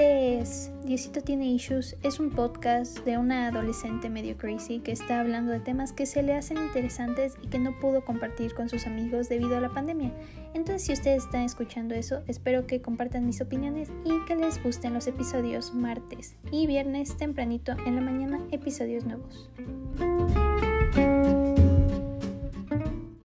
Es Diosito tiene issues es un podcast de una adolescente medio crazy que está hablando de temas que se le hacen interesantes y que no pudo compartir con sus amigos debido a la pandemia. Entonces, si ustedes están escuchando eso, espero que compartan mis opiniones y que les gusten los episodios martes y viernes tempranito en la mañana, episodios nuevos.